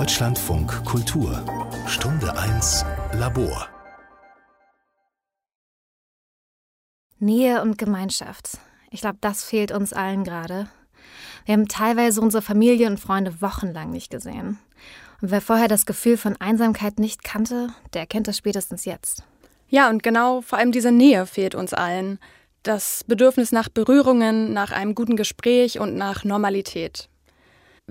Deutschlandfunk Kultur Stunde 1 Labor Nähe und Gemeinschaft. Ich glaube, das fehlt uns allen gerade. Wir haben teilweise unsere Familie und Freunde wochenlang nicht gesehen. Und wer vorher das Gefühl von Einsamkeit nicht kannte, der kennt es spätestens jetzt. Ja, und genau vor allem diese Nähe fehlt uns allen. Das Bedürfnis nach Berührungen, nach einem guten Gespräch und nach Normalität.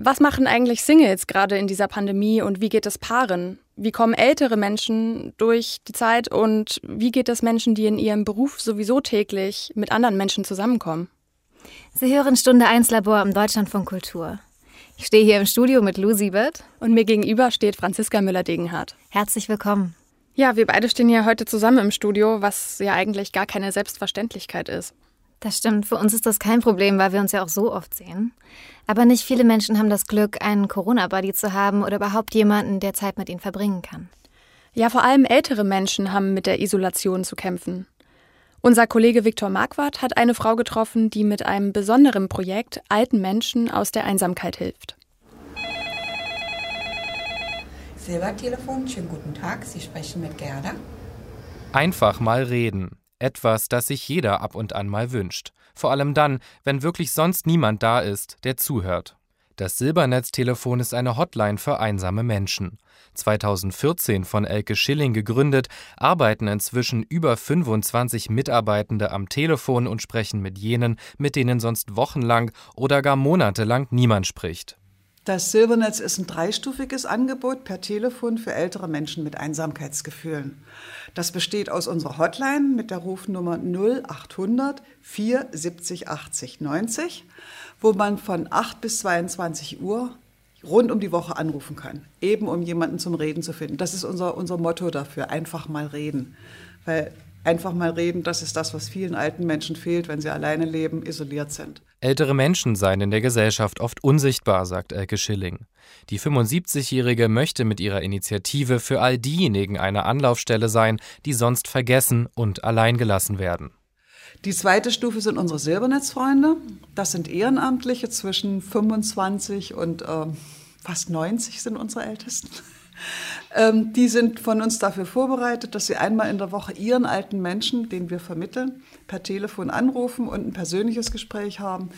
Was machen eigentlich Singles gerade in dieser Pandemie und wie geht es Paaren? Wie kommen ältere Menschen durch die Zeit und wie geht es Menschen, die in ihrem Beruf sowieso täglich mit anderen Menschen zusammenkommen? Sie hören Stunde 1 Labor im Deutschlandfunk Kultur. Ich stehe hier im Studio mit Lou Siebert. Und mir gegenüber steht Franziska Müller-Degenhardt. Herzlich willkommen. Ja, wir beide stehen hier heute zusammen im Studio, was ja eigentlich gar keine Selbstverständlichkeit ist. Das stimmt, für uns ist das kein Problem, weil wir uns ja auch so oft sehen. Aber nicht viele Menschen haben das Glück, einen Corona-Buddy zu haben oder überhaupt jemanden, der Zeit mit ihnen verbringen kann. Ja, vor allem ältere Menschen haben mit der Isolation zu kämpfen. Unser Kollege Viktor Marquardt hat eine Frau getroffen, die mit einem besonderen Projekt alten Menschen aus der Einsamkeit hilft. Silbertelefon, schönen guten Tag. Sie sprechen mit Gerda. Einfach mal reden. Etwas, das sich jeder ab und an mal wünscht. Vor allem dann, wenn wirklich sonst niemand da ist, der zuhört. Das Silbernetztelefon ist eine Hotline für einsame Menschen. 2014 von Elke Schilling gegründet, arbeiten inzwischen über 25 Mitarbeitende am Telefon und sprechen mit jenen, mit denen sonst wochenlang oder gar monatelang niemand spricht. Das Silbernetz ist ein dreistufiges Angebot per Telefon für ältere Menschen mit Einsamkeitsgefühlen. Das besteht aus unserer Hotline mit der Rufnummer 0800 470 80 90, wo man von 8 bis 22 Uhr rund um die Woche anrufen kann, eben um jemanden zum Reden zu finden. Das ist unser, unser Motto dafür, einfach mal reden. Weil einfach mal reden, das ist das, was vielen alten Menschen fehlt, wenn sie alleine leben, isoliert sind. Ältere Menschen seien in der Gesellschaft oft unsichtbar, sagt Elke Schilling. Die 75-Jährige möchte mit ihrer Initiative für all diejenigen eine Anlaufstelle sein, die sonst vergessen und alleingelassen werden. Die zweite Stufe sind unsere Silbernetzfreunde. Das sind Ehrenamtliche zwischen 25 und äh, fast 90 sind unsere Ältesten. Ähm, die sind von uns dafür vorbereitet, dass sie einmal in der Woche ihren alten Menschen, den wir vermitteln, per Telefon anrufen und ein persönliches Gespräch haben.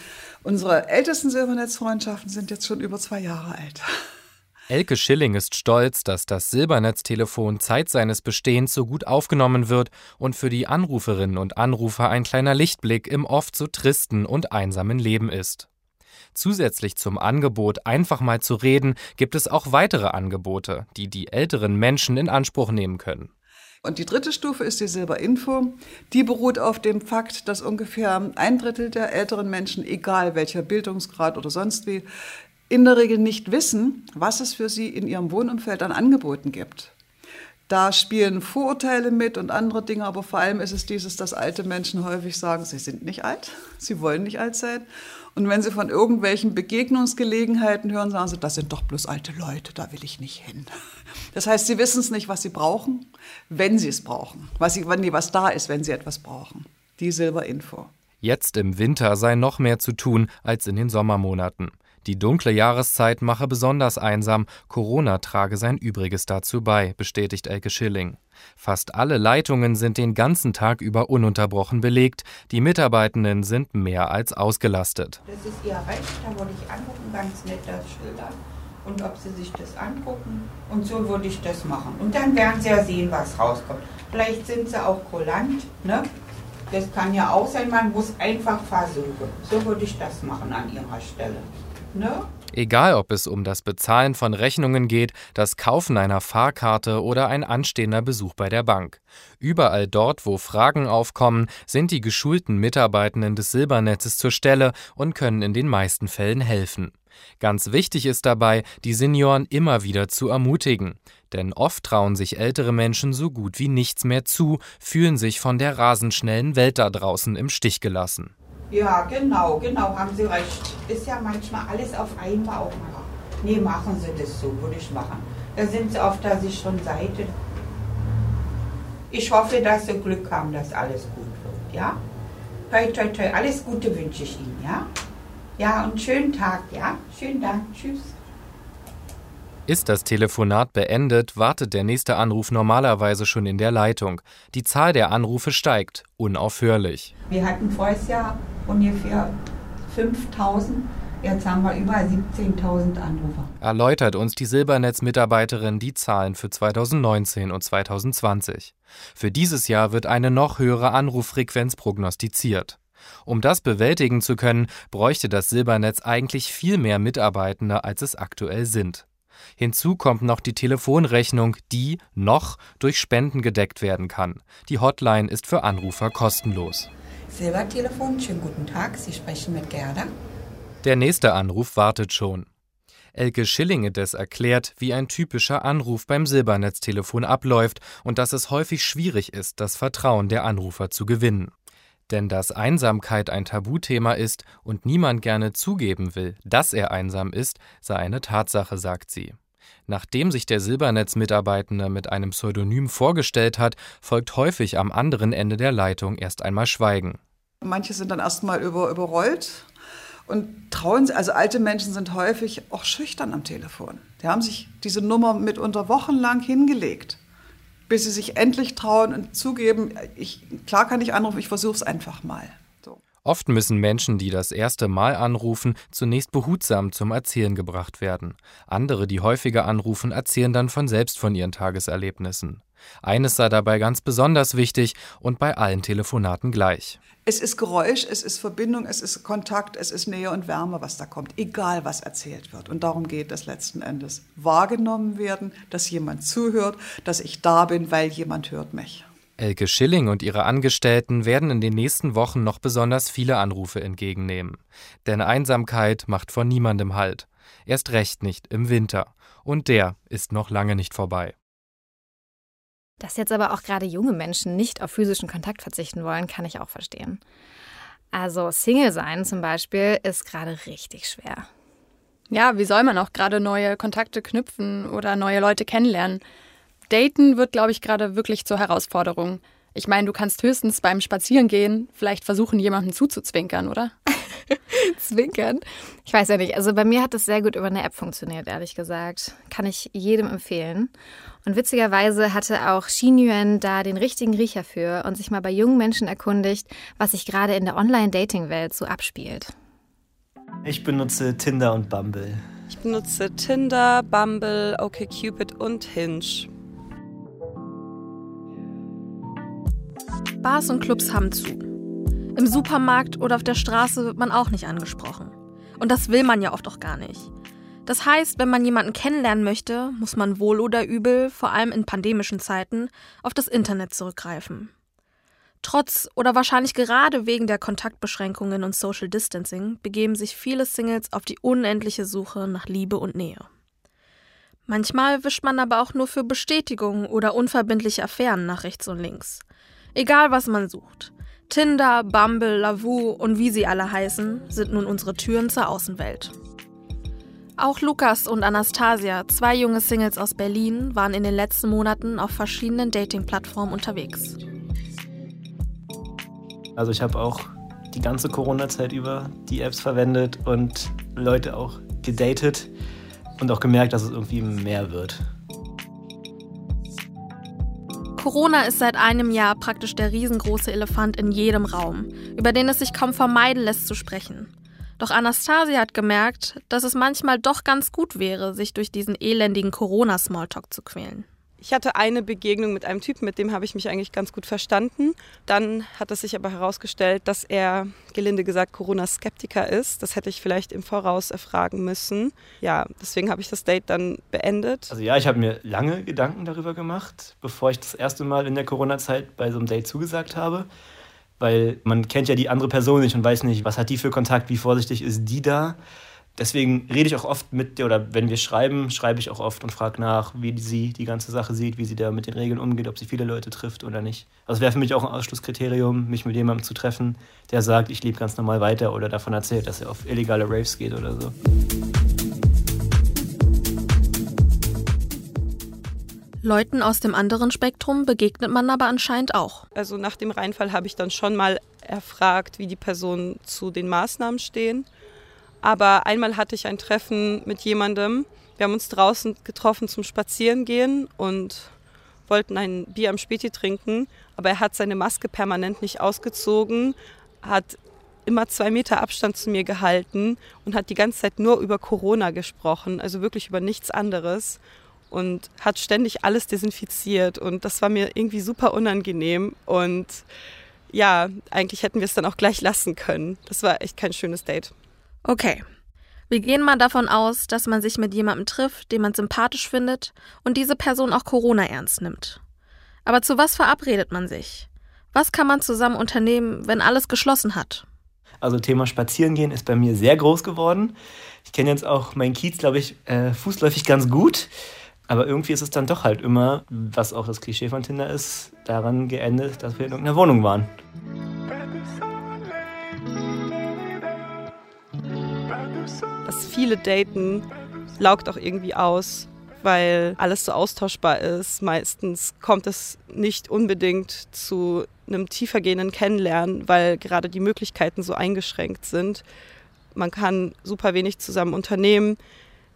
Unsere ältesten Silbernetzfreundschaften sind jetzt schon über zwei Jahre alt. Elke Schilling ist stolz, dass das Silbernetztelefon Zeit seines Bestehens so gut aufgenommen wird und für die Anruferinnen und Anrufer ein kleiner Lichtblick im oft so tristen und einsamen Leben ist. Zusätzlich zum Angebot, einfach mal zu reden, gibt es auch weitere Angebote, die die älteren Menschen in Anspruch nehmen können. Und die dritte Stufe ist die Silberinfo. Die beruht auf dem Fakt, dass ungefähr ein Drittel der älteren Menschen, egal welcher Bildungsgrad oder sonst wie, in der Regel nicht wissen, was es für sie in ihrem Wohnumfeld an Angeboten gibt. Da spielen Vorurteile mit und andere Dinge, aber vor allem ist es dieses, dass alte Menschen häufig sagen, sie sind nicht alt, sie wollen nicht alt sein und wenn Sie von irgendwelchen Begegnungsgelegenheiten hören, sagen Sie, das sind doch bloß alte Leute, da will ich nicht hin. Das heißt, Sie wissen es nicht, was Sie brauchen, wenn Sie es brauchen. Was, Sie, wenn was da ist, wenn Sie etwas brauchen. Die Silberinfo. Jetzt im Winter sei noch mehr zu tun als in den Sommermonaten. Die dunkle Jahreszeit mache besonders einsam, Corona trage sein Übriges dazu bei, bestätigt Elke Schilling. Fast alle Leitungen sind den ganzen Tag über ununterbrochen belegt, die Mitarbeitenden sind mehr als ausgelastet. Das ist Ihr Recht, da wollte ich angucken, ganz nett das schildern und ob Sie sich das angucken und so würde ich das machen. Und dann werden Sie ja sehen, was rauskommt. Vielleicht sind Sie auch kulant, ne? Das kann ja auch sein, man muss einfach versuchen. So würde ich das machen an Ihrer Stelle. Ne? Egal, ob es um das Bezahlen von Rechnungen geht, das Kaufen einer Fahrkarte oder ein anstehender Besuch bei der Bank. Überall dort, wo Fragen aufkommen, sind die geschulten Mitarbeitenden des Silbernetzes zur Stelle und können in den meisten Fällen helfen. Ganz wichtig ist dabei, die Senioren immer wieder zu ermutigen. Denn oft trauen sich ältere Menschen so gut wie nichts mehr zu, fühlen sich von der rasenschnellen Welt da draußen im Stich gelassen. Ja, genau, genau, haben Sie recht. Ist ja manchmal alles auf einmal auch mal. Nee, machen Sie das so, würde ich machen. Da sind Sie auf der sicheren Seite. Ich hoffe, dass Sie Glück haben, dass alles gut wird, ja? Toi, toi, toi, alles Gute wünsche ich Ihnen, ja? Ja, und schönen Tag, ja? Schönen Dank, tschüss. Ist das Telefonat beendet, wartet der nächste Anruf normalerweise schon in der Leitung. Die Zahl der Anrufe steigt, unaufhörlich. Wir hatten voriges Jahr ungefähr 5000 Jetzt haben wir über 17.000 Anrufer. Erläutert uns die Silbernetz-Mitarbeiterin die Zahlen für 2019 und 2020. Für dieses Jahr wird eine noch höhere Anruffrequenz prognostiziert. Um das bewältigen zu können, bräuchte das Silbernetz eigentlich viel mehr Mitarbeitende, als es aktuell sind. Hinzu kommt noch die Telefonrechnung, die noch durch Spenden gedeckt werden kann. Die Hotline ist für Anrufer kostenlos. Silbertelefon, schönen guten Tag, Sie sprechen mit Gerda. Der nächste Anruf wartet schon. Elke Schillingedes erklärt, wie ein typischer Anruf beim Silbernetztelefon abläuft und dass es häufig schwierig ist, das Vertrauen der Anrufer zu gewinnen. Denn dass Einsamkeit ein Tabuthema ist und niemand gerne zugeben will, dass er einsam ist, sei eine Tatsache, sagt sie. Nachdem sich der Silbernetz-Mitarbeitende mit einem Pseudonym vorgestellt hat, folgt häufig am anderen Ende der Leitung erst einmal Schweigen. Manche sind dann erstmal über, überrollt und trauen sie, also alte Menschen sind häufig auch schüchtern am Telefon. Die haben sich diese Nummer mitunter wochenlang hingelegt, bis sie sich endlich trauen und zugeben, ich, klar kann ich anrufen, ich versuche es einfach mal. Oft müssen Menschen, die das erste Mal anrufen, zunächst behutsam zum Erzählen gebracht werden. Andere, die häufiger anrufen, erzählen dann von selbst von ihren Tageserlebnissen. Eines sei dabei ganz besonders wichtig und bei allen Telefonaten gleich. Es ist Geräusch, es ist Verbindung, es ist Kontakt, es ist Nähe und Wärme, was da kommt, egal was erzählt wird. Und darum geht es letzten Endes. Wahrgenommen werden, dass jemand zuhört, dass ich da bin, weil jemand hört mich. Elke Schilling und ihre Angestellten werden in den nächsten Wochen noch besonders viele Anrufe entgegennehmen. Denn Einsamkeit macht vor niemandem Halt. Erst recht nicht im Winter. Und der ist noch lange nicht vorbei. Dass jetzt aber auch gerade junge Menschen nicht auf physischen Kontakt verzichten wollen, kann ich auch verstehen. Also Single sein zum Beispiel ist gerade richtig schwer. Ja, wie soll man auch gerade neue Kontakte knüpfen oder neue Leute kennenlernen? Daten wird, glaube ich, gerade wirklich zur Herausforderung. Ich meine, du kannst höchstens beim Spazierengehen vielleicht versuchen, jemandem zuzuzwinkern, oder? Zwinkern? Ich weiß ja nicht. Also bei mir hat das sehr gut über eine App funktioniert, ehrlich gesagt. Kann ich jedem empfehlen. Und witzigerweise hatte auch Xin Yuan da den richtigen Riecher für und sich mal bei jungen Menschen erkundigt, was sich gerade in der Online-Dating-Welt so abspielt. Ich benutze Tinder und Bumble. Ich benutze Tinder, Bumble, OkCupid und Hinge. Bars und Clubs haben zu. Im Supermarkt oder auf der Straße wird man auch nicht angesprochen. Und das will man ja oft auch gar nicht. Das heißt, wenn man jemanden kennenlernen möchte, muss man wohl oder übel, vor allem in pandemischen Zeiten, auf das Internet zurückgreifen. Trotz oder wahrscheinlich gerade wegen der Kontaktbeschränkungen und Social Distancing begeben sich viele Singles auf die unendliche Suche nach Liebe und Nähe. Manchmal wischt man aber auch nur für Bestätigung oder unverbindliche Affären nach rechts und links. Egal was man sucht. Tinder, Bumble, Lavu und wie sie alle heißen, sind nun unsere Türen zur Außenwelt. Auch Lukas und Anastasia, zwei junge Singles aus Berlin, waren in den letzten Monaten auf verschiedenen Dating-Plattformen unterwegs. Also ich habe auch die ganze Corona-Zeit über die Apps verwendet und Leute auch gedatet und auch gemerkt, dass es irgendwie mehr wird. Corona ist seit einem Jahr praktisch der riesengroße Elefant in jedem Raum, über den es sich kaum vermeiden lässt zu sprechen. Doch Anastasia hat gemerkt, dass es manchmal doch ganz gut wäre, sich durch diesen elendigen Corona-Smalltalk zu quälen. Ich hatte eine Begegnung mit einem Typen, mit dem habe ich mich eigentlich ganz gut verstanden. Dann hat es sich aber herausgestellt, dass er, gelinde gesagt, Corona-Skeptiker ist. Das hätte ich vielleicht im Voraus erfragen müssen. Ja, deswegen habe ich das Date dann beendet. Also ja, ich habe mir lange Gedanken darüber gemacht, bevor ich das erste Mal in der Corona-Zeit bei so einem Date zugesagt habe. Weil man kennt ja die andere Person nicht und weiß nicht, was hat die für Kontakt, wie vorsichtig ist die da. Deswegen rede ich auch oft mit dir oder wenn wir schreiben, schreibe ich auch oft und frage nach, wie sie die ganze Sache sieht, wie sie da mit den Regeln umgeht, ob sie viele Leute trifft oder nicht. Also wäre für mich auch ein Ausschlusskriterium, mich mit jemandem zu treffen, der sagt, ich lebe ganz normal weiter oder davon erzählt, dass er auf illegale Raves geht oder so. Leuten aus dem anderen Spektrum begegnet man aber anscheinend auch. Also nach dem Reinfall habe ich dann schon mal erfragt, wie die Personen zu den Maßnahmen stehen. Aber einmal hatte ich ein Treffen mit jemandem, Wir haben uns draußen getroffen zum Spazierengehen und wollten ein Bier am Späti trinken, aber er hat seine Maske permanent nicht ausgezogen, hat immer zwei Meter Abstand zu mir gehalten und hat die ganze Zeit nur über Corona gesprochen, also wirklich über nichts anderes. Und hat ständig alles desinfiziert. Und das war mir irgendwie super unangenehm. Und ja, eigentlich hätten wir es dann auch gleich lassen können. Das war echt kein schönes Date. Okay. Wir gehen mal davon aus, dass man sich mit jemandem trifft, den man sympathisch findet und diese Person auch Corona ernst nimmt. Aber zu was verabredet man sich? Was kann man zusammen unternehmen, wenn alles geschlossen hat? Also Thema Spazierengehen ist bei mir sehr groß geworden. Ich kenne jetzt auch meinen Kiez, glaube ich, äh, fußläufig ganz gut. Aber irgendwie ist es dann doch halt immer, was auch das Klischee von Tinder ist, daran geendet, dass wir in irgendeiner Wohnung waren. Viele Daten laugt auch irgendwie aus, weil alles so austauschbar ist. Meistens kommt es nicht unbedingt zu einem tiefergehenden Kennenlernen, weil gerade die Möglichkeiten so eingeschränkt sind. Man kann super wenig zusammen unternehmen.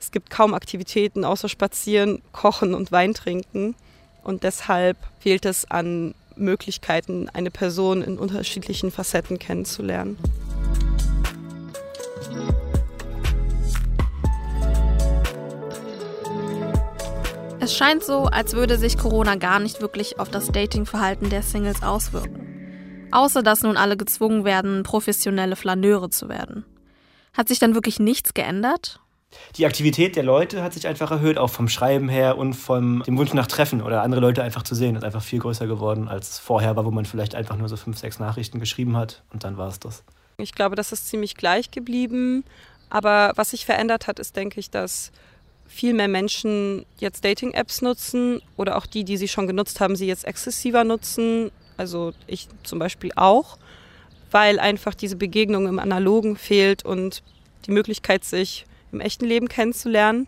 Es gibt kaum Aktivitäten außer Spazieren, Kochen und Wein trinken. Und deshalb fehlt es an Möglichkeiten, eine Person in unterschiedlichen Facetten kennenzulernen. Es scheint so, als würde sich Corona gar nicht wirklich auf das Datingverhalten der Singles auswirken. Außer dass nun alle gezwungen werden, professionelle Flaneure zu werden. Hat sich dann wirklich nichts geändert? Die Aktivität der Leute hat sich einfach erhöht, auch vom Schreiben her und vom dem Wunsch nach Treffen oder andere Leute einfach zu sehen, ist einfach viel größer geworden, als es vorher war, wo man vielleicht einfach nur so fünf, sechs Nachrichten geschrieben hat und dann war es das. Ich glaube, das ist ziemlich gleich geblieben. Aber was sich verändert hat, ist, denke ich, dass viel mehr Menschen jetzt Dating-Apps nutzen oder auch die, die sie schon genutzt haben, sie jetzt exzessiver nutzen. Also ich zum Beispiel auch, weil einfach diese Begegnung im Analogen fehlt und die Möglichkeit, sich im echten Leben kennenzulernen.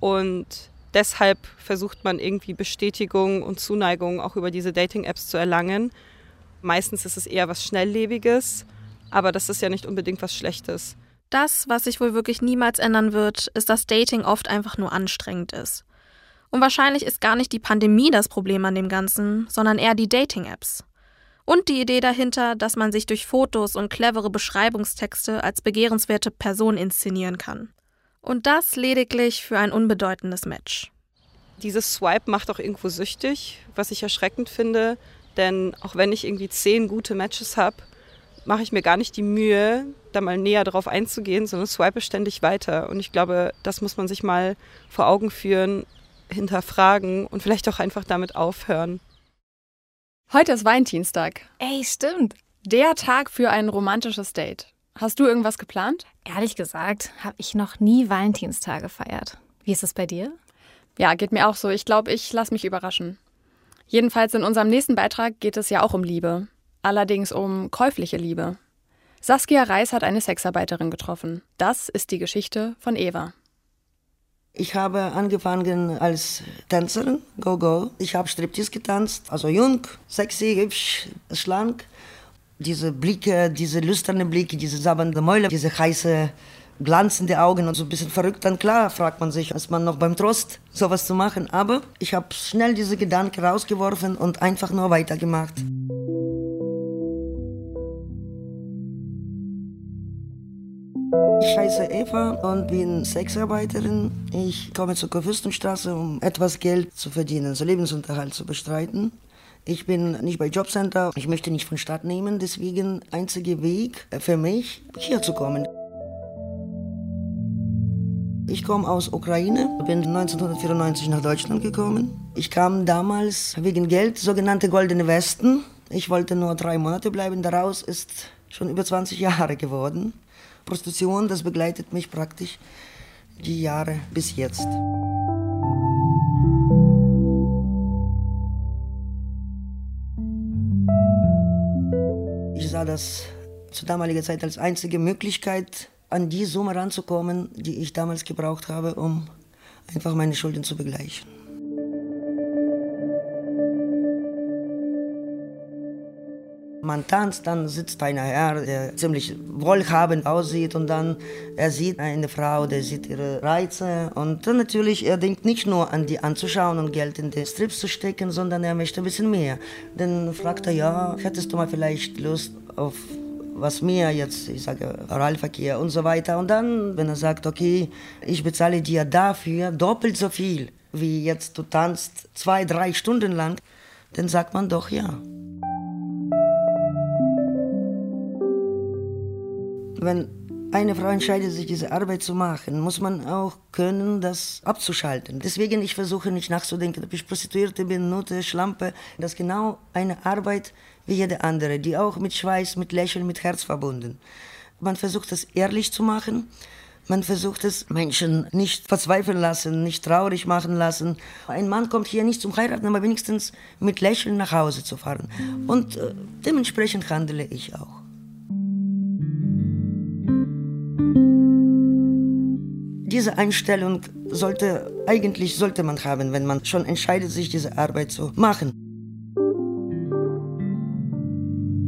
Und deshalb versucht man irgendwie Bestätigung und Zuneigung auch über diese Dating-Apps zu erlangen. Meistens ist es eher was Schnelllebiges, aber das ist ja nicht unbedingt was Schlechtes. Das, was sich wohl wirklich niemals ändern wird, ist, dass Dating oft einfach nur anstrengend ist. Und wahrscheinlich ist gar nicht die Pandemie das Problem an dem Ganzen, sondern eher die Dating-Apps. Und die Idee dahinter, dass man sich durch Fotos und clevere Beschreibungstexte als begehrenswerte Person inszenieren kann. Und das lediglich für ein unbedeutendes Match. Dieses Swipe macht auch irgendwo süchtig, was ich erschreckend finde. Denn auch wenn ich irgendwie zehn gute Matches habe, mache ich mir gar nicht die Mühe, da mal näher drauf einzugehen, sondern swipe ständig weiter. Und ich glaube, das muss man sich mal vor Augen führen, hinterfragen und vielleicht auch einfach damit aufhören. Heute ist Valentinstag. Ey, stimmt. Der Tag für ein romantisches Date. Hast du irgendwas geplant? Ehrlich gesagt, habe ich noch nie Valentinstag gefeiert. Wie ist es bei dir? Ja, geht mir auch so. Ich glaube, ich lasse mich überraschen. Jedenfalls in unserem nächsten Beitrag geht es ja auch um Liebe. Allerdings um käufliche Liebe. Saskia Reis hat eine Sexarbeiterin getroffen. Das ist die Geschichte von Eva. Ich habe angefangen als Tänzerin, Go-Go. Ich habe Striptease getanzt, also jung, sexy, hübsch, schlank. Diese Blicke, diese lüsternen Blicke, diese sabbernde Mäule, diese heiße, glanzende Augen und so ein bisschen verrückt. Dann klar fragt man sich, ist man noch beim Trost, sowas zu machen. Aber ich habe schnell diese Gedanken rausgeworfen und einfach nur weitergemacht. Ich heiße Eva und bin Sexarbeiterin. Ich komme zur Kurfürstenstraße, um etwas Geld zu verdienen, so Lebensunterhalt zu bestreiten. Ich bin nicht bei Jobcenter, ich möchte nicht von Stadt nehmen, deswegen einziger Weg für mich, hier zu kommen. Ich komme aus Ukraine, bin 1994 nach Deutschland gekommen. Ich kam damals wegen Geld, sogenannte Goldene Westen. Ich wollte nur drei Monate bleiben, daraus ist schon über 20 Jahre geworden. Prostitution, das begleitet mich praktisch die Jahre bis jetzt. Ich sah das zu damaliger Zeit als einzige Möglichkeit, an die Summe ranzukommen, die ich damals gebraucht habe, um einfach meine Schulden zu begleichen. Man tanzt, dann sitzt einer Herr, der ziemlich wohlhabend aussieht und dann er sieht eine Frau, der sieht ihre Reize und dann natürlich, er denkt nicht nur an die anzuschauen und Geld in die Strips zu stecken, sondern er möchte ein bisschen mehr. Dann fragt er, ja, hättest du mal vielleicht Lust auf was mir jetzt, ich sage, Oralverkehr und so weiter. Und dann, wenn er sagt, okay, ich bezahle dir dafür doppelt so viel, wie jetzt du tanzt zwei, drei Stunden lang, dann sagt man doch ja. Wenn eine Frau entscheidet sich, diese Arbeit zu machen, muss man auch können, das abzuschalten. Deswegen, ich versuche nicht nachzudenken, ob ich Prostituierte bin, Nutte, Schlampe. Das ist genau eine Arbeit wie jede andere, die auch mit Schweiß, mit Lächeln, mit Herz verbunden. Man versucht es ehrlich zu machen. Man versucht es Menschen nicht verzweifeln lassen, nicht traurig machen lassen. Ein Mann kommt hier nicht zum Heiraten, aber wenigstens mit Lächeln nach Hause zu fahren. Und äh, dementsprechend handle ich auch. Diese Einstellung sollte, eigentlich sollte man haben, wenn man schon entscheidet, sich diese Arbeit zu machen.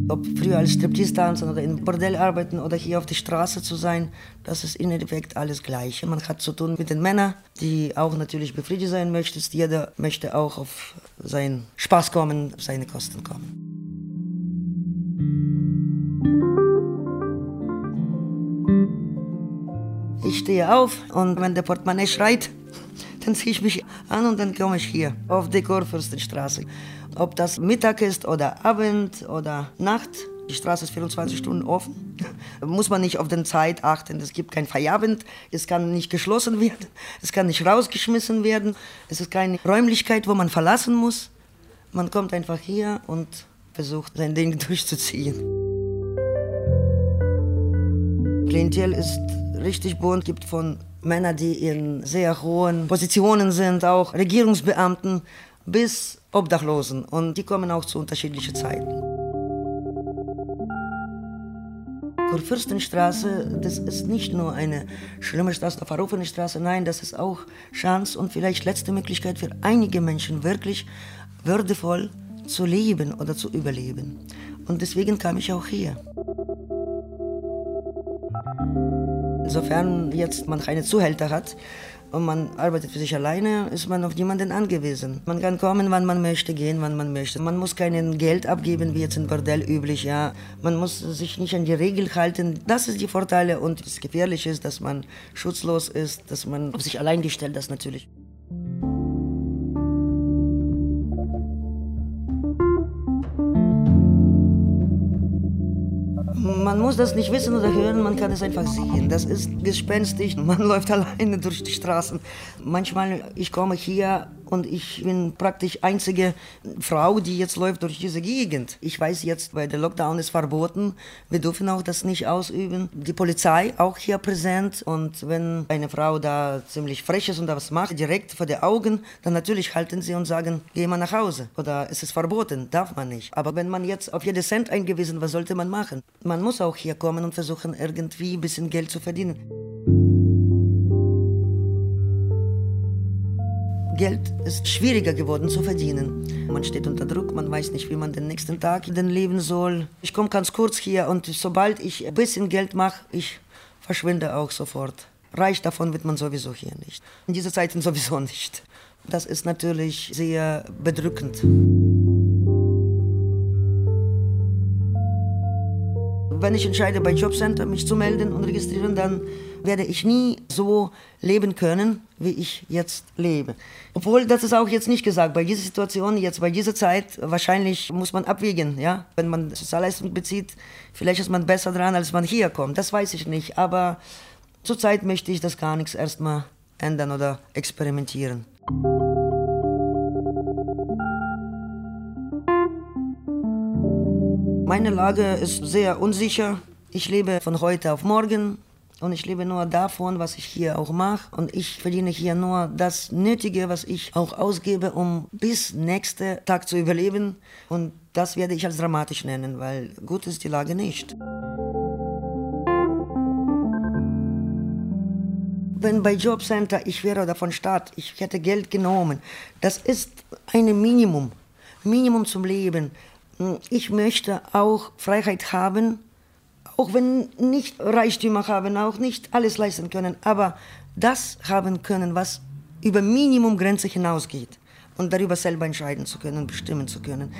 Ob früher als Striptease tanzen oder in Bordell arbeiten oder hier auf der Straße zu sein, das ist im Endeffekt alles Gleiche. Man hat zu tun mit den Männern, die auch natürlich befriedigt sein möchten. Jeder möchte auch auf seinen Spaß kommen, auf seine Kosten kommen. Ich stehe auf und wenn der Portemonnaie schreit, dann ziehe ich mich an und dann komme ich hier auf die Kurfürstenstraße. Ob das Mittag ist oder Abend oder Nacht, die Straße ist 24 Stunden offen. Muss man nicht auf die Zeit achten. Es gibt kein Feierabend. Es kann nicht geschlossen werden. Es kann nicht rausgeschmissen werden. Es ist keine Räumlichkeit, wo man verlassen muss. Man kommt einfach hier und versucht, sein Ding durchzuziehen. Klientel ist richtig bunt, gibt von Männern, die in sehr hohen Positionen sind, auch Regierungsbeamten, bis Obdachlosen. Und die kommen auch zu unterschiedlichen Zeiten. Kurfürstenstraße, das ist nicht nur eine schlimme Straße, eine verrufene Straße, nein, das ist auch Chance und vielleicht letzte Möglichkeit für einige Menschen wirklich würdevoll zu leben oder zu überleben. Und deswegen kam ich auch hier. Insofern jetzt man keine Zuhälter hat und man arbeitet für sich alleine, ist man auf niemanden angewiesen. Man kann kommen, wann man möchte, gehen, wann man möchte. Man muss kein Geld abgeben, wie jetzt in Bordell üblich. Ja. Man muss sich nicht an die Regel halten. Das ist die Vorteile und das Gefährliche ist, dass man schutzlos ist, dass man auf sich allein gestellt ist natürlich. Man muss das nicht wissen oder hören, man kann es einfach sehen. Das ist gespenstisch. Man läuft alleine durch die Straßen. Manchmal, ich komme hier und ich bin praktisch einzige Frau, die jetzt läuft durch diese Gegend. Ich weiß jetzt, weil der Lockdown ist verboten, wir dürfen auch das nicht ausüben. Die Polizei auch hier präsent und wenn eine Frau da ziemlich frech ist und da was macht, direkt vor den Augen, dann natürlich halten sie und sagen, geh mal nach Hause oder es ist verboten, darf man nicht. Aber wenn man jetzt auf jeden Cent eingewiesen, was sollte man machen? Man muss auch hier kommen und versuchen irgendwie ein bisschen Geld zu verdienen. Geld ist schwieriger geworden zu verdienen. Man steht unter Druck, man weiß nicht, wie man den nächsten Tag denn leben soll. Ich komme ganz kurz hier und sobald ich ein bisschen Geld mache, ich verschwinde auch sofort. Reich davon wird man sowieso hier nicht. In dieser Zeit sowieso nicht. Das ist natürlich sehr bedrückend. Wenn ich entscheide, bei Jobcenter mich zu melden und registrieren, dann werde ich nie so leben können, wie ich jetzt lebe. Obwohl, das ist auch jetzt nicht gesagt, bei dieser Situation, jetzt bei dieser Zeit, wahrscheinlich muss man abwägen, ja. Wenn man Sozialleistung bezieht, vielleicht ist man besser dran, als man hier kommt. Das weiß ich nicht, aber zurzeit möchte ich das gar nichts erstmal ändern oder experimentieren. Meine Lage ist sehr unsicher. Ich lebe von heute auf morgen und ich lebe nur davon, was ich hier auch mache. Und ich verdiene hier nur das Nötige, was ich auch ausgebe, um bis nächsten Tag zu überleben. Und das werde ich als dramatisch nennen, weil gut ist die Lage nicht. Wenn bei Jobcenter ich wäre oder von Staat, ich hätte Geld genommen, das ist ein Minimum. Minimum zum Leben. Ich möchte auch Freiheit haben, auch wenn nicht Reichtümer haben, auch nicht alles leisten können, aber das haben können, was über Minimumgrenze hinausgeht und darüber selber entscheiden zu können, bestimmen zu können.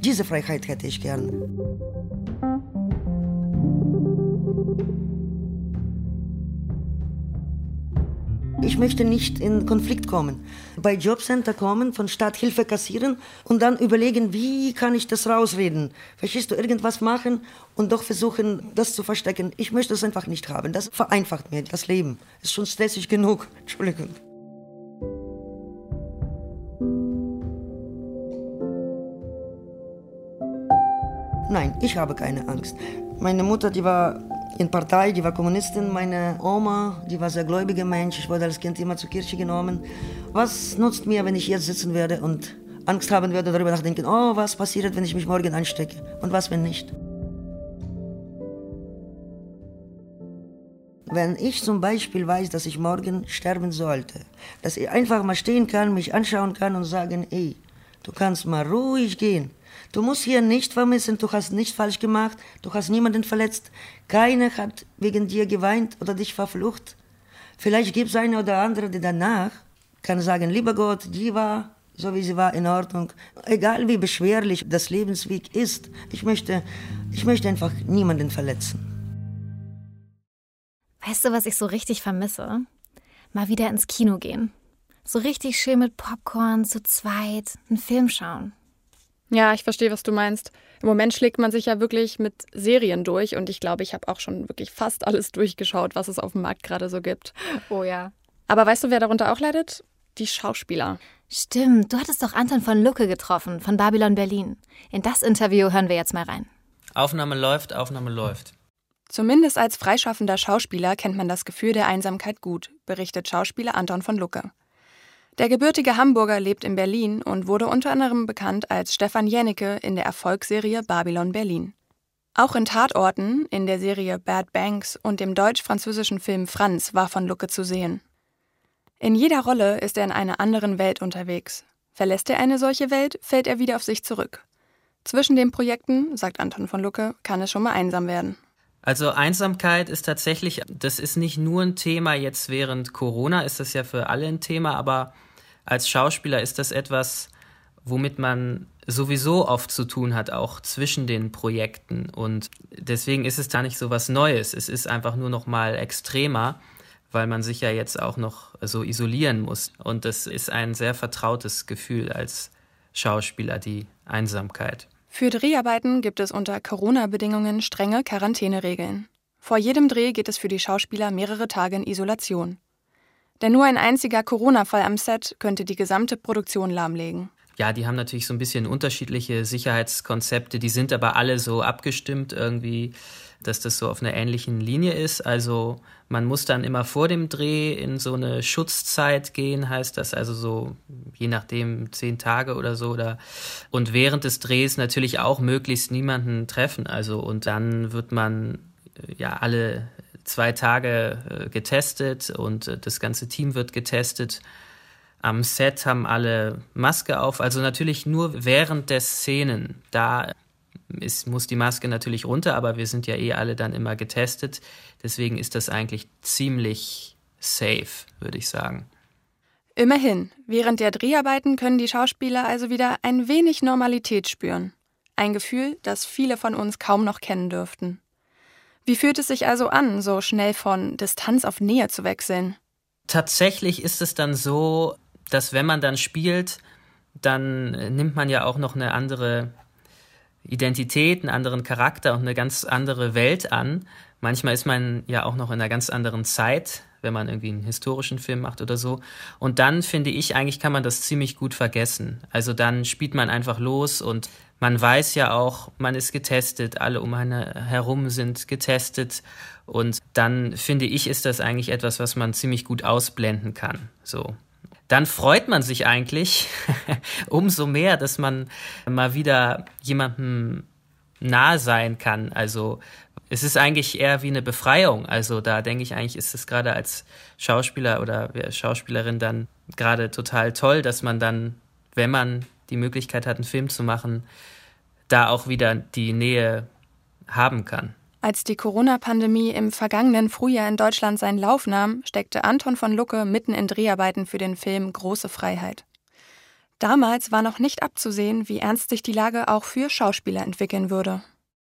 Diese Freiheit hätte ich gern. Ich möchte nicht in Konflikt kommen. Bei Jobcenter kommen, von Staat Hilfe kassieren und dann überlegen, wie kann ich das rausreden? Verstehst du, irgendwas machen und doch versuchen, das zu verstecken. Ich möchte das einfach nicht haben. Das vereinfacht mir das Leben. Ist schon stressig genug. Entschuldigung. Nein, ich habe keine Angst. Meine Mutter, die war in Partei, die war Kommunistin. Meine Oma, die war sehr gläubiger Mensch. Ich wurde als Kind immer zur Kirche genommen. Was nutzt mir, wenn ich jetzt sitzen werde und Angst haben werde, darüber nachdenken, oh, was passiert, wenn ich mich morgen anstecke und was, wenn nicht? Wenn ich zum Beispiel weiß, dass ich morgen sterben sollte, dass ich einfach mal stehen kann, mich anschauen kann und sagen, ey, du kannst mal ruhig gehen. Du musst hier nicht vermissen, du hast nichts falsch gemacht, du hast niemanden verletzt, keiner hat wegen dir geweint oder dich verflucht. Vielleicht gibt es eine oder andere, die danach kann sagen, lieber Gott, die war so wie sie war in Ordnung. Egal wie beschwerlich das Lebensweg ist, ich möchte, ich möchte einfach niemanden verletzen. Weißt du, was ich so richtig vermisse? Mal wieder ins Kino gehen. So richtig schön mit Popcorn, zu zweit, einen Film schauen. Ja, ich verstehe, was du meinst. Im Moment schlägt man sich ja wirklich mit Serien durch und ich glaube, ich habe auch schon wirklich fast alles durchgeschaut, was es auf dem Markt gerade so gibt. Oh ja. Aber weißt du, wer darunter auch leidet? Die Schauspieler. Stimmt, du hattest doch Anton von Lucke getroffen, von Babylon Berlin. In das Interview hören wir jetzt mal rein. Aufnahme läuft, Aufnahme läuft. Zumindest als freischaffender Schauspieler kennt man das Gefühl der Einsamkeit gut, berichtet Schauspieler Anton von Lucke. Der gebürtige Hamburger lebt in Berlin und wurde unter anderem bekannt als Stefan Jennecke in der Erfolgsserie Babylon Berlin. Auch in Tatorten, in der Serie Bad Banks und dem deutsch-französischen Film Franz war von Lucke zu sehen. In jeder Rolle ist er in einer anderen Welt unterwegs. Verlässt er eine solche Welt, fällt er wieder auf sich zurück. Zwischen den Projekten, sagt Anton von Lucke, kann es schon mal einsam werden. Also Einsamkeit ist tatsächlich, das ist nicht nur ein Thema jetzt während Corona, ist das ja für alle ein Thema, aber als Schauspieler ist das etwas, womit man sowieso oft zu tun hat, auch zwischen den Projekten. Und deswegen ist es da nicht so was Neues. Es ist einfach nur noch mal extremer, weil man sich ja jetzt auch noch so isolieren muss. Und das ist ein sehr vertrautes Gefühl als Schauspieler, die Einsamkeit. Für Dreharbeiten gibt es unter Corona-Bedingungen strenge Quarantäneregeln. Vor jedem Dreh geht es für die Schauspieler mehrere Tage in Isolation. Denn nur ein einziger Corona-Fall am Set könnte die gesamte Produktion lahmlegen. Ja, die haben natürlich so ein bisschen unterschiedliche Sicherheitskonzepte, die sind aber alle so abgestimmt irgendwie, dass das so auf einer ähnlichen Linie ist. Also man muss dann immer vor dem Dreh in so eine Schutzzeit gehen, heißt das, also so je nachdem zehn Tage oder so. Oder, und während des Drehs natürlich auch möglichst niemanden treffen. Also und dann wird man ja alle zwei Tage äh, getestet und äh, das ganze Team wird getestet. Am Set haben alle Maske auf, also natürlich nur während der Szenen. Da ist, muss die Maske natürlich runter, aber wir sind ja eh alle dann immer getestet. Deswegen ist das eigentlich ziemlich safe, würde ich sagen. Immerhin, während der Dreharbeiten können die Schauspieler also wieder ein wenig Normalität spüren. Ein Gefühl, das viele von uns kaum noch kennen dürften. Wie fühlt es sich also an, so schnell von Distanz auf Nähe zu wechseln? Tatsächlich ist es dann so, dass wenn man dann spielt, dann nimmt man ja auch noch eine andere Identität, einen anderen Charakter und eine ganz andere Welt an. Manchmal ist man ja auch noch in einer ganz anderen Zeit, wenn man irgendwie einen historischen Film macht oder so. Und dann finde ich, eigentlich kann man das ziemlich gut vergessen. Also dann spielt man einfach los und man weiß ja auch, man ist getestet, alle um einen herum sind getestet. Und dann finde ich, ist das eigentlich etwas, was man ziemlich gut ausblenden kann. So. Dann freut man sich eigentlich umso mehr, dass man mal wieder jemandem nahe sein kann. Also es ist eigentlich eher wie eine Befreiung. Also da denke ich eigentlich, ist es gerade als Schauspieler oder Schauspielerin dann gerade total toll, dass man dann, wenn man die Möglichkeit hat, einen Film zu machen, da auch wieder die Nähe haben kann. Als die Corona-Pandemie im vergangenen Frühjahr in Deutschland seinen Lauf nahm, steckte Anton von Lucke mitten in Dreharbeiten für den Film Große Freiheit. Damals war noch nicht abzusehen, wie ernst sich die Lage auch für Schauspieler entwickeln würde.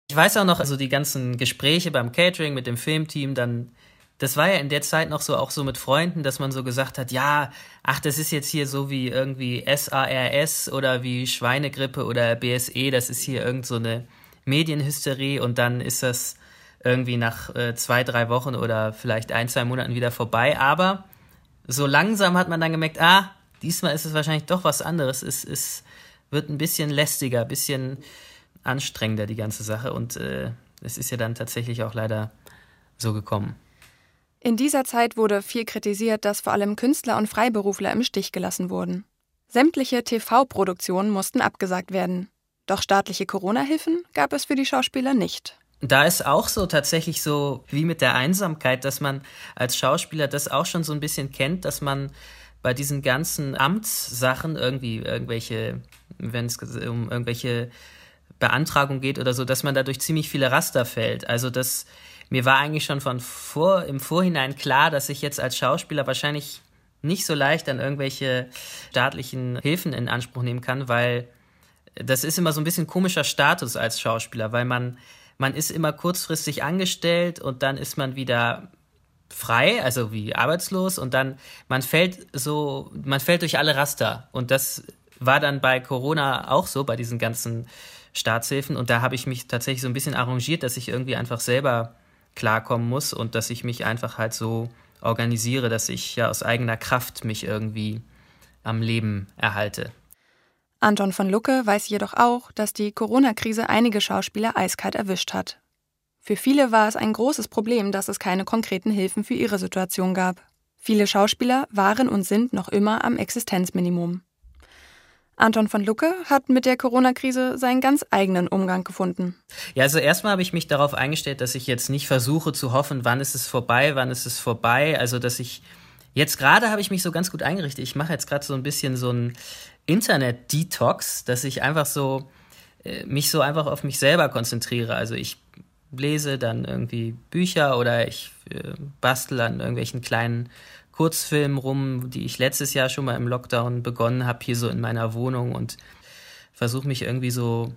Ich weiß auch noch, also die ganzen Gespräche beim Catering mit dem Filmteam, dann, das war ja in der Zeit noch so auch so mit Freunden, dass man so gesagt hat, ja, ach, das ist jetzt hier so wie irgendwie SARS oder wie Schweinegrippe oder BSE, das ist hier irgend so eine Medienhysterie und dann ist das irgendwie nach äh, zwei, drei Wochen oder vielleicht ein, zwei Monaten wieder vorbei. Aber so langsam hat man dann gemerkt, ah, diesmal ist es wahrscheinlich doch was anderes. Es, es wird ein bisschen lästiger, ein bisschen anstrengender, die ganze Sache. Und äh, es ist ja dann tatsächlich auch leider so gekommen. In dieser Zeit wurde viel kritisiert, dass vor allem Künstler und Freiberufler im Stich gelassen wurden. Sämtliche TV-Produktionen mussten abgesagt werden. Doch staatliche Corona-Hilfen gab es für die Schauspieler nicht. Da ist auch so tatsächlich so wie mit der Einsamkeit, dass man als Schauspieler das auch schon so ein bisschen kennt, dass man bei diesen ganzen Amtssachen irgendwie irgendwelche, wenn es um irgendwelche Beantragung geht oder so, dass man dadurch ziemlich viele Raster fällt. Also das mir war eigentlich schon von vor im Vorhinein klar, dass ich jetzt als Schauspieler wahrscheinlich nicht so leicht an irgendwelche staatlichen Hilfen in Anspruch nehmen kann, weil das ist immer so ein bisschen komischer Status als Schauspieler, weil man man ist immer kurzfristig angestellt und dann ist man wieder frei, also wie arbeitslos und dann man fällt so, man fällt durch alle Raster und das war dann bei Corona auch so bei diesen ganzen Staatshilfen und da habe ich mich tatsächlich so ein bisschen arrangiert, dass ich irgendwie einfach selber klarkommen muss und dass ich mich einfach halt so organisiere, dass ich ja aus eigener Kraft mich irgendwie am Leben erhalte. Anton von Lucke weiß jedoch auch, dass die Corona-Krise einige Schauspieler eiskalt erwischt hat. Für viele war es ein großes Problem, dass es keine konkreten Hilfen für ihre Situation gab. Viele Schauspieler waren und sind noch immer am Existenzminimum. Anton von Lucke hat mit der Corona-Krise seinen ganz eigenen Umgang gefunden. Ja, also erstmal habe ich mich darauf eingestellt, dass ich jetzt nicht versuche zu hoffen, wann ist es vorbei, wann ist es vorbei. Also, dass ich jetzt gerade habe ich mich so ganz gut eingerichtet. Ich mache jetzt gerade so ein bisschen so ein Internet-Detox, dass ich einfach so äh, mich so einfach auf mich selber konzentriere. Also ich lese dann irgendwie Bücher oder ich äh, bastel an irgendwelchen kleinen Kurzfilmen rum, die ich letztes Jahr schon mal im Lockdown begonnen habe, hier so in meiner Wohnung und versuche mich irgendwie so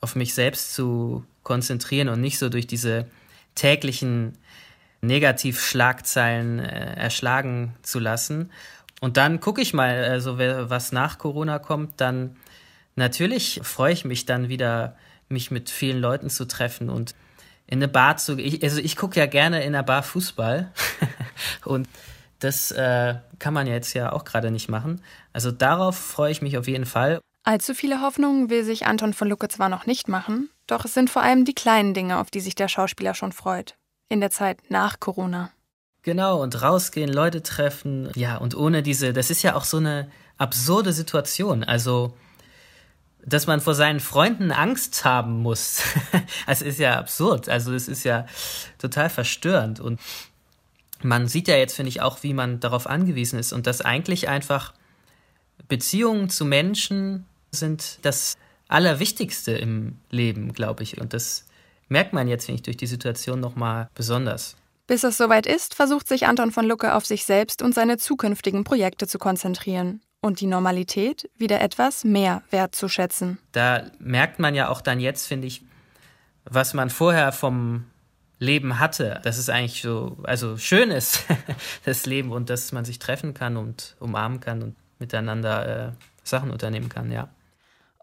auf mich selbst zu konzentrieren und nicht so durch diese täglichen Negativschlagzeilen äh, erschlagen zu lassen. Und dann gucke ich mal, also was nach Corona kommt, dann natürlich freue ich mich dann wieder, mich mit vielen Leuten zu treffen und in eine Bar zu gehen. Also ich gucke ja gerne in einer Bar Fußball und das äh, kann man jetzt ja auch gerade nicht machen. Also darauf freue ich mich auf jeden Fall. Allzu viele Hoffnungen will sich Anton von Lucke zwar noch nicht machen, doch es sind vor allem die kleinen Dinge, auf die sich der Schauspieler schon freut. In der Zeit nach Corona. Genau, und rausgehen, Leute treffen. Ja, und ohne diese, das ist ja auch so eine absurde Situation. Also, dass man vor seinen Freunden Angst haben muss. das ist ja absurd. Also, es ist ja total verstörend. Und man sieht ja jetzt, finde ich, auch, wie man darauf angewiesen ist und dass eigentlich einfach Beziehungen zu Menschen sind das Allerwichtigste im Leben, glaube ich. Und das merkt man jetzt, finde ich, durch die Situation nochmal besonders. Bis es soweit ist, versucht sich Anton von Lucke auf sich selbst und seine zukünftigen Projekte zu konzentrieren und die Normalität wieder etwas mehr wertzuschätzen. Da merkt man ja auch dann jetzt, finde ich, was man vorher vom Leben hatte, dass es eigentlich so, also schön ist, das Leben und dass man sich treffen kann und umarmen kann und miteinander äh, Sachen unternehmen kann, ja.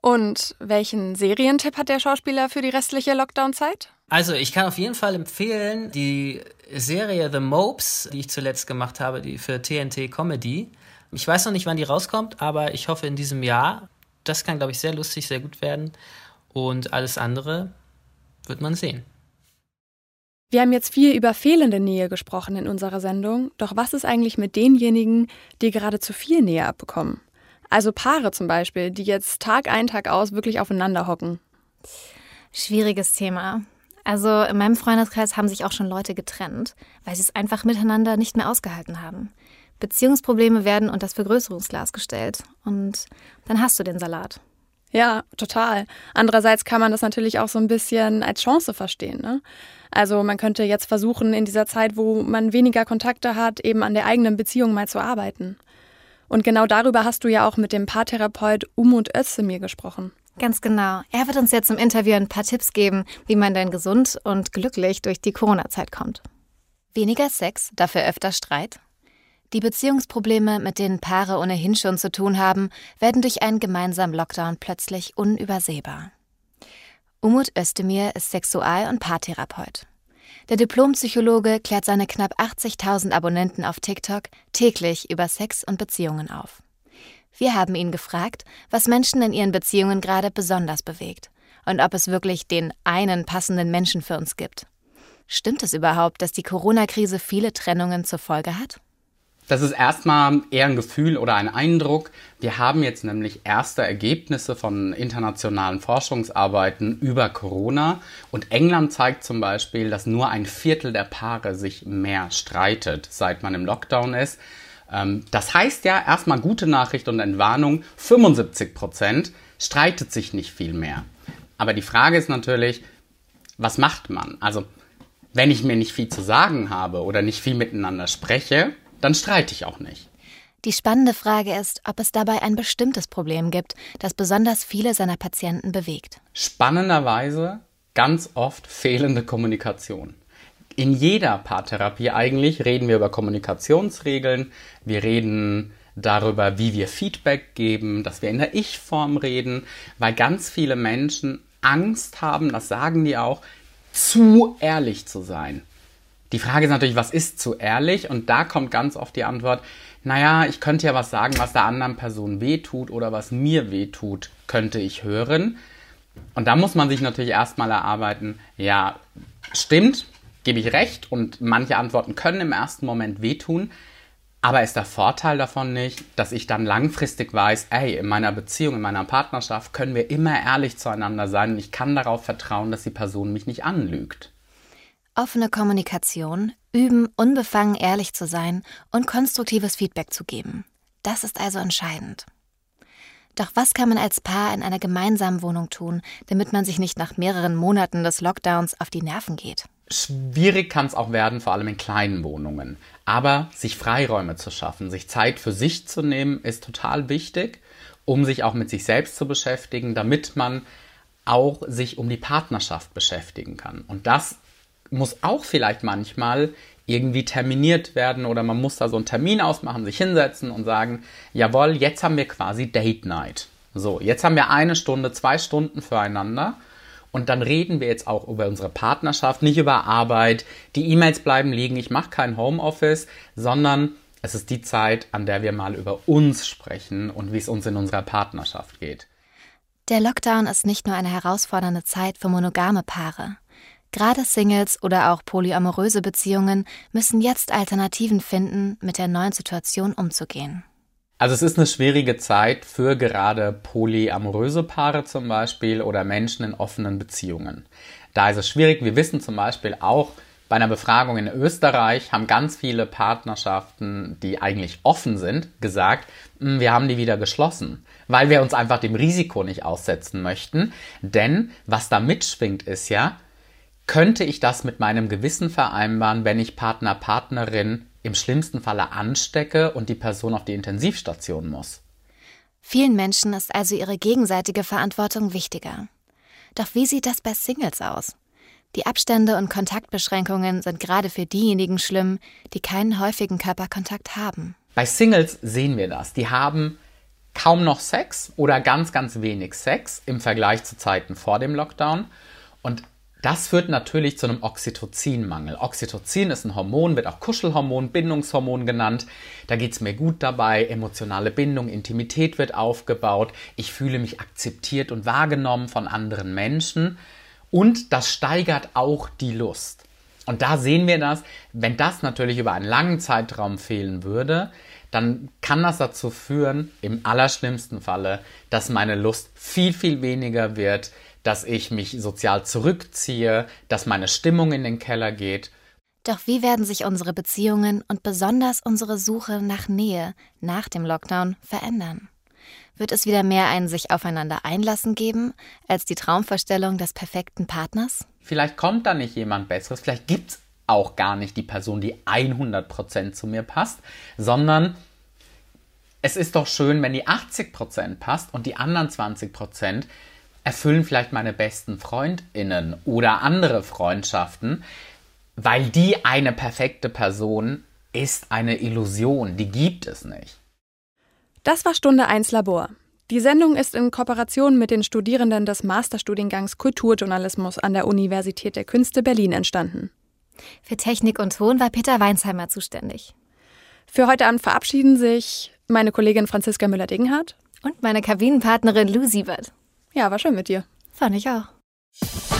Und welchen Serientipp hat der Schauspieler für die restliche Lockdown-Zeit? Also, ich kann auf jeden Fall empfehlen die Serie The Mopes, die ich zuletzt gemacht habe, die für TNT Comedy. Ich weiß noch nicht, wann die rauskommt, aber ich hoffe in diesem Jahr. Das kann, glaube ich, sehr lustig, sehr gut werden. Und alles andere wird man sehen. Wir haben jetzt viel über fehlende Nähe gesprochen in unserer Sendung, doch was ist eigentlich mit denjenigen, die gerade zu viel Nähe abbekommen? Also Paare zum Beispiel, die jetzt Tag ein, Tag aus wirklich aufeinander hocken. Schwieriges Thema. Also in meinem Freundeskreis haben sich auch schon Leute getrennt, weil sie es einfach miteinander nicht mehr ausgehalten haben. Beziehungsprobleme werden unter das Vergrößerungsglas gestellt und dann hast du den Salat. Ja, total. Andererseits kann man das natürlich auch so ein bisschen als Chance verstehen. Ne? Also man könnte jetzt versuchen, in dieser Zeit, wo man weniger Kontakte hat, eben an der eigenen Beziehung mal zu arbeiten. Und genau darüber hast du ja auch mit dem Paartherapeut Umut Özdemir gesprochen. Ganz genau. Er wird uns jetzt im Interview ein paar Tipps geben, wie man denn gesund und glücklich durch die Corona-Zeit kommt. Weniger Sex, dafür öfter Streit? Die Beziehungsprobleme, mit denen Paare ohnehin schon zu tun haben, werden durch einen gemeinsamen Lockdown plötzlich unübersehbar. Umut Özdemir ist Sexual- und Paartherapeut. Der Diplompsychologe klärt seine knapp 80.000 Abonnenten auf TikTok täglich über Sex und Beziehungen auf. Wir haben ihn gefragt, was Menschen in ihren Beziehungen gerade besonders bewegt und ob es wirklich den einen passenden Menschen für uns gibt. Stimmt es überhaupt, dass die Corona-Krise viele Trennungen zur Folge hat? Das ist erstmal eher ein Gefühl oder ein Eindruck. Wir haben jetzt nämlich erste Ergebnisse von internationalen Forschungsarbeiten über Corona. Und England zeigt zum Beispiel, dass nur ein Viertel der Paare sich mehr streitet, seit man im Lockdown ist. Ähm, das heißt ja erstmal gute Nachricht und Entwarnung. 75 Prozent streitet sich nicht viel mehr. Aber die Frage ist natürlich, was macht man? Also, wenn ich mir nicht viel zu sagen habe oder nicht viel miteinander spreche, dann streite ich auch nicht. Die spannende Frage ist, ob es dabei ein bestimmtes Problem gibt, das besonders viele seiner Patienten bewegt. Spannenderweise ganz oft fehlende Kommunikation. In jeder Paartherapie eigentlich reden wir über Kommunikationsregeln, wir reden darüber, wie wir Feedback geben, dass wir in der Ich-Form reden, weil ganz viele Menschen Angst haben, das sagen die auch, zu ehrlich zu sein. Die Frage ist natürlich, was ist zu ehrlich? Und da kommt ganz oft die Antwort, naja, ich könnte ja was sagen, was der anderen Person wehtut oder was mir wehtut, könnte ich hören. Und da muss man sich natürlich erstmal erarbeiten, ja, stimmt, gebe ich recht und manche Antworten können im ersten Moment wehtun. Aber ist der Vorteil davon nicht, dass ich dann langfristig weiß, ey, in meiner Beziehung, in meiner Partnerschaft können wir immer ehrlich zueinander sein und ich kann darauf vertrauen, dass die Person mich nicht anlügt. Offene Kommunikation, üben, unbefangen ehrlich zu sein und konstruktives Feedback zu geben. Das ist also entscheidend. Doch was kann man als Paar in einer gemeinsamen Wohnung tun, damit man sich nicht nach mehreren Monaten des Lockdowns auf die Nerven geht? Schwierig kann es auch werden, vor allem in kleinen Wohnungen. Aber sich Freiräume zu schaffen, sich Zeit für sich zu nehmen, ist total wichtig, um sich auch mit sich selbst zu beschäftigen, damit man auch sich um die Partnerschaft beschäftigen kann. Und das muss auch vielleicht manchmal irgendwie terminiert werden oder man muss da so einen Termin ausmachen, sich hinsetzen und sagen, jawohl, jetzt haben wir quasi Date Night. So, jetzt haben wir eine Stunde, zwei Stunden füreinander und dann reden wir jetzt auch über unsere Partnerschaft, nicht über Arbeit. Die E-Mails bleiben liegen. Ich mache kein Homeoffice, sondern es ist die Zeit, an der wir mal über uns sprechen und wie es uns in unserer Partnerschaft geht. Der Lockdown ist nicht nur eine herausfordernde Zeit für monogame Paare. Gerade Singles oder auch polyamoröse Beziehungen müssen jetzt Alternativen finden, mit der neuen Situation umzugehen. Also es ist eine schwierige Zeit für gerade polyamoröse Paare zum Beispiel oder Menschen in offenen Beziehungen. Da ist es schwierig. Wir wissen zum Beispiel auch, bei einer Befragung in Österreich haben ganz viele Partnerschaften, die eigentlich offen sind, gesagt, hm, wir haben die wieder geschlossen, weil wir uns einfach dem Risiko nicht aussetzen möchten. Denn was da mitschwingt, ist ja, könnte ich das mit meinem Gewissen vereinbaren, wenn ich Partner, Partnerin im schlimmsten Falle anstecke und die Person auf die Intensivstation muss. Vielen Menschen ist also ihre gegenseitige Verantwortung wichtiger. Doch wie sieht das bei Singles aus? Die Abstände und Kontaktbeschränkungen sind gerade für diejenigen schlimm, die keinen häufigen Körperkontakt haben. Bei Singles sehen wir das. Die haben kaum noch Sex oder ganz, ganz wenig Sex im Vergleich zu Zeiten vor dem Lockdown. Und das führt natürlich zu einem Oxytocinmangel. Oxytocin ist ein Hormon, wird auch Kuschelhormon, Bindungshormon genannt. Da geht es mir gut dabei, emotionale Bindung, Intimität wird aufgebaut, ich fühle mich akzeptiert und wahrgenommen von anderen Menschen und das steigert auch die Lust. Und da sehen wir das, wenn das natürlich über einen langen Zeitraum fehlen würde, dann kann das dazu führen, im allerschlimmsten Falle, dass meine Lust viel, viel weniger wird, dass ich mich sozial zurückziehe, dass meine Stimmung in den Keller geht. Doch wie werden sich unsere Beziehungen und besonders unsere Suche nach Nähe nach dem Lockdown verändern? Wird es wieder mehr ein sich aufeinander einlassen geben, als die Traumvorstellung des perfekten Partners? Vielleicht kommt da nicht jemand Besseres, vielleicht gibt es auch gar nicht die Person, die 100% zu mir passt, sondern es ist doch schön, wenn die 80% passt und die anderen 20% erfüllen vielleicht meine besten Freundinnen oder andere Freundschaften, weil die eine perfekte Person ist eine Illusion, die gibt es nicht. Das war Stunde 1 Labor. Die Sendung ist in Kooperation mit den Studierenden des Masterstudiengangs Kulturjournalismus an der Universität der Künste Berlin entstanden. Für Technik und Ton war Peter Weinsheimer zuständig. Für heute Abend verabschieden sich meine Kollegin Franziska Müller-Degenhardt und meine Kabinenpartnerin Lou Siebert. Ja, war schön mit dir. Fand ich auch.